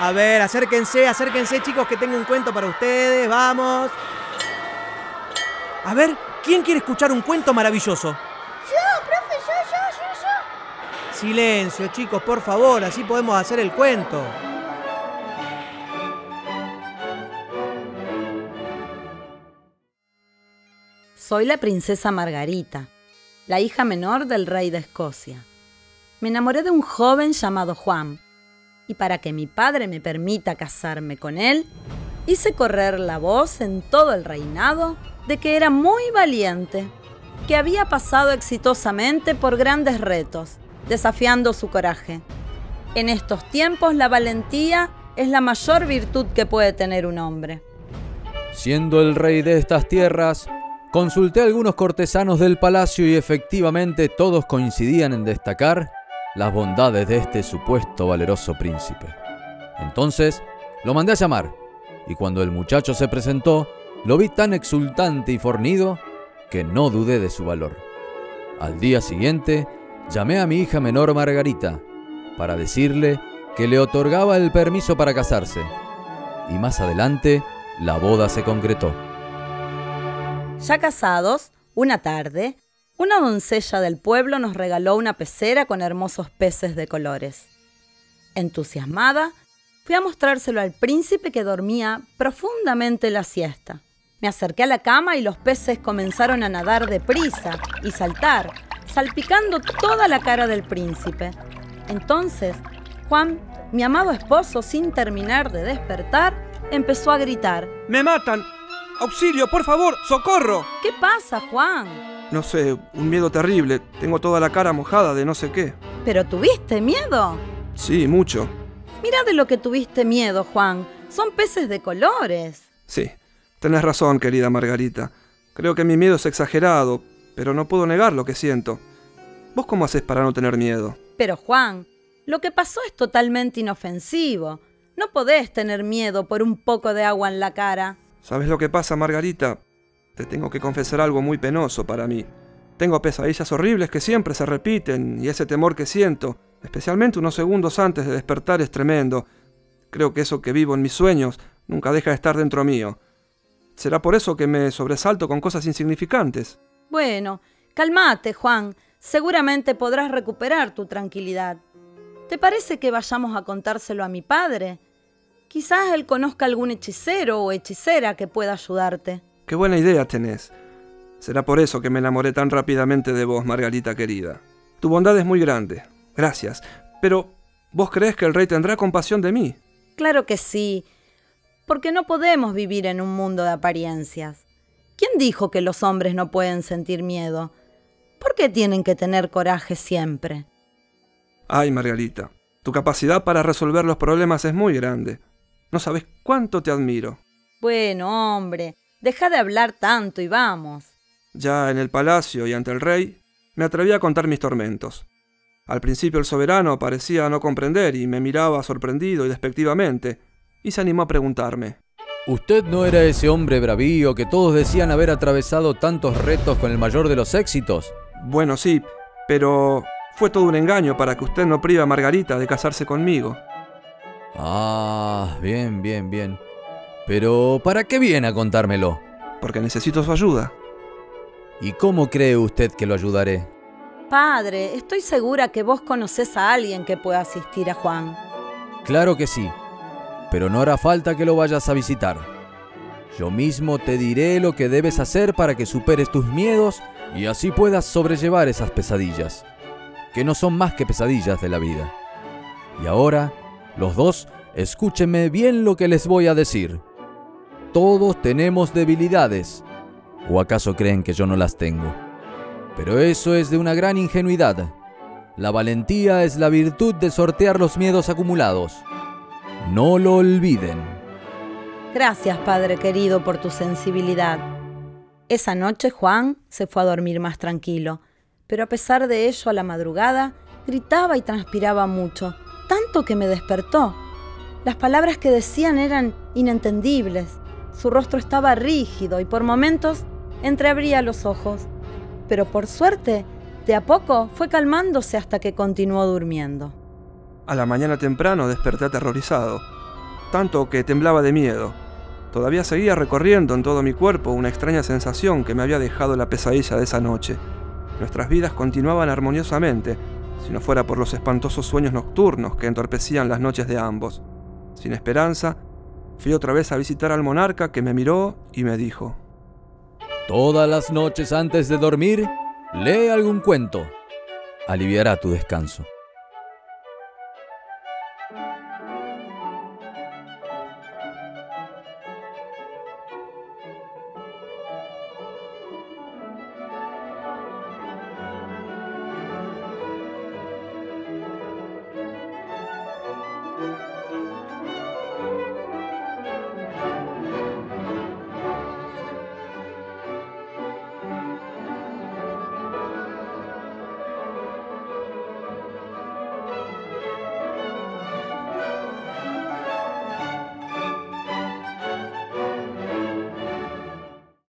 A ver, acérquense, acérquense chicos que tengo un cuento para ustedes, vamos. A ver, ¿quién quiere escuchar un cuento maravilloso? Yo, profe, yo, yo, yo, yo. Silencio chicos, por favor, así podemos hacer el cuento. Soy la princesa Margarita, la hija menor del rey de Escocia. Me enamoré de un joven llamado Juan, y para que mi padre me permita casarme con él, hice correr la voz en todo el reinado de que era muy valiente, que había pasado exitosamente por grandes retos, desafiando su coraje. En estos tiempos la valentía es la mayor virtud que puede tener un hombre. Siendo el rey de estas tierras, consulté a algunos cortesanos del palacio y efectivamente todos coincidían en destacar las bondades de este supuesto valeroso príncipe. Entonces lo mandé a llamar, y cuando el muchacho se presentó, lo vi tan exultante y fornido que no dudé de su valor. Al día siguiente, llamé a mi hija menor Margarita para decirle que le otorgaba el permiso para casarse. Y más adelante, la boda se concretó. Ya casados, una tarde, una doncella del pueblo nos regaló una pecera con hermosos peces de colores. Entusiasmada, fui a mostrárselo al príncipe que dormía profundamente la siesta. Me acerqué a la cama y los peces comenzaron a nadar deprisa y saltar, salpicando toda la cara del príncipe. Entonces, Juan, mi amado esposo, sin terminar de despertar, empezó a gritar. ¡Me matan! ¡Auxilio, por favor! ¡Socorro! ¿Qué pasa, Juan? No sé, un miedo terrible. Tengo toda la cara mojada de no sé qué. ¿Pero tuviste miedo? Sí, mucho. Mira de lo que tuviste miedo, Juan. Son peces de colores. Sí, tenés razón, querida Margarita. Creo que mi miedo es exagerado, pero no puedo negar lo que siento. ¿Vos cómo haces para no tener miedo? Pero, Juan, lo que pasó es totalmente inofensivo. No podés tener miedo por un poco de agua en la cara. ¿Sabes lo que pasa, Margarita? Te tengo que confesar algo muy penoso para mí. Tengo pesadillas horribles que siempre se repiten y ese temor que siento, especialmente unos segundos antes de despertar, es tremendo. Creo que eso que vivo en mis sueños nunca deja de estar dentro mío. ¿Será por eso que me sobresalto con cosas insignificantes? Bueno, calmate, Juan. Seguramente podrás recuperar tu tranquilidad. ¿Te parece que vayamos a contárselo a mi padre? Quizás él conozca algún hechicero o hechicera que pueda ayudarte. Qué buena idea tenés. Será por eso que me enamoré tan rápidamente de vos, Margarita querida. Tu bondad es muy grande. Gracias. Pero, ¿vos crees que el rey tendrá compasión de mí? Claro que sí, porque no podemos vivir en un mundo de apariencias. ¿Quién dijo que los hombres no pueden sentir miedo? ¿Por qué tienen que tener coraje siempre? Ay, Margarita, tu capacidad para resolver los problemas es muy grande. No sabes cuánto te admiro. Bueno, hombre, deja de hablar tanto y vamos. Ya en el palacio y ante el rey, me atreví a contar mis tormentos. Al principio el soberano parecía no comprender y me miraba sorprendido y despectivamente, y se animó a preguntarme. ¿Usted no era ese hombre bravío que todos decían haber atravesado tantos retos con el mayor de los éxitos? Bueno, sí, pero fue todo un engaño para que usted no priva a Margarita de casarse conmigo. Ah, bien, bien, bien. Pero, ¿para qué viene a contármelo? Porque necesito su ayuda. ¿Y cómo cree usted que lo ayudaré? Padre, estoy segura que vos conocés a alguien que pueda asistir a Juan. Claro que sí, pero no hará falta que lo vayas a visitar. Yo mismo te diré lo que debes hacer para que superes tus miedos y así puedas sobrellevar esas pesadillas, que no son más que pesadillas de la vida. Y ahora, los dos, escúchenme bien lo que les voy a decir. Todos tenemos debilidades. ¿O acaso creen que yo no las tengo? Pero eso es de una gran ingenuidad. La valentía es la virtud de sortear los miedos acumulados. No lo olviden. Gracias, Padre querido, por tu sensibilidad. Esa noche Juan se fue a dormir más tranquilo, pero a pesar de ello a la madrugada gritaba y transpiraba mucho, tanto que me despertó. Las palabras que decían eran inentendibles. Su rostro estaba rígido y por momentos entreabría los ojos. Pero por suerte, de a poco fue calmándose hasta que continuó durmiendo. A la mañana temprano desperté aterrorizado. tanto que temblaba de miedo. Todavía seguía recorriendo en todo mi cuerpo una extraña sensación que me había dejado la pesadilla de esa noche. Nuestras vidas continuaban armoniosamente, si no fuera por los espantosos sueños nocturnos que entorpecían las noches de ambos. Sin esperanza, fui otra vez a visitar al monarca que me miró y me dijo, Todas las noches antes de dormir, lee algún cuento. Aliviará tu descanso.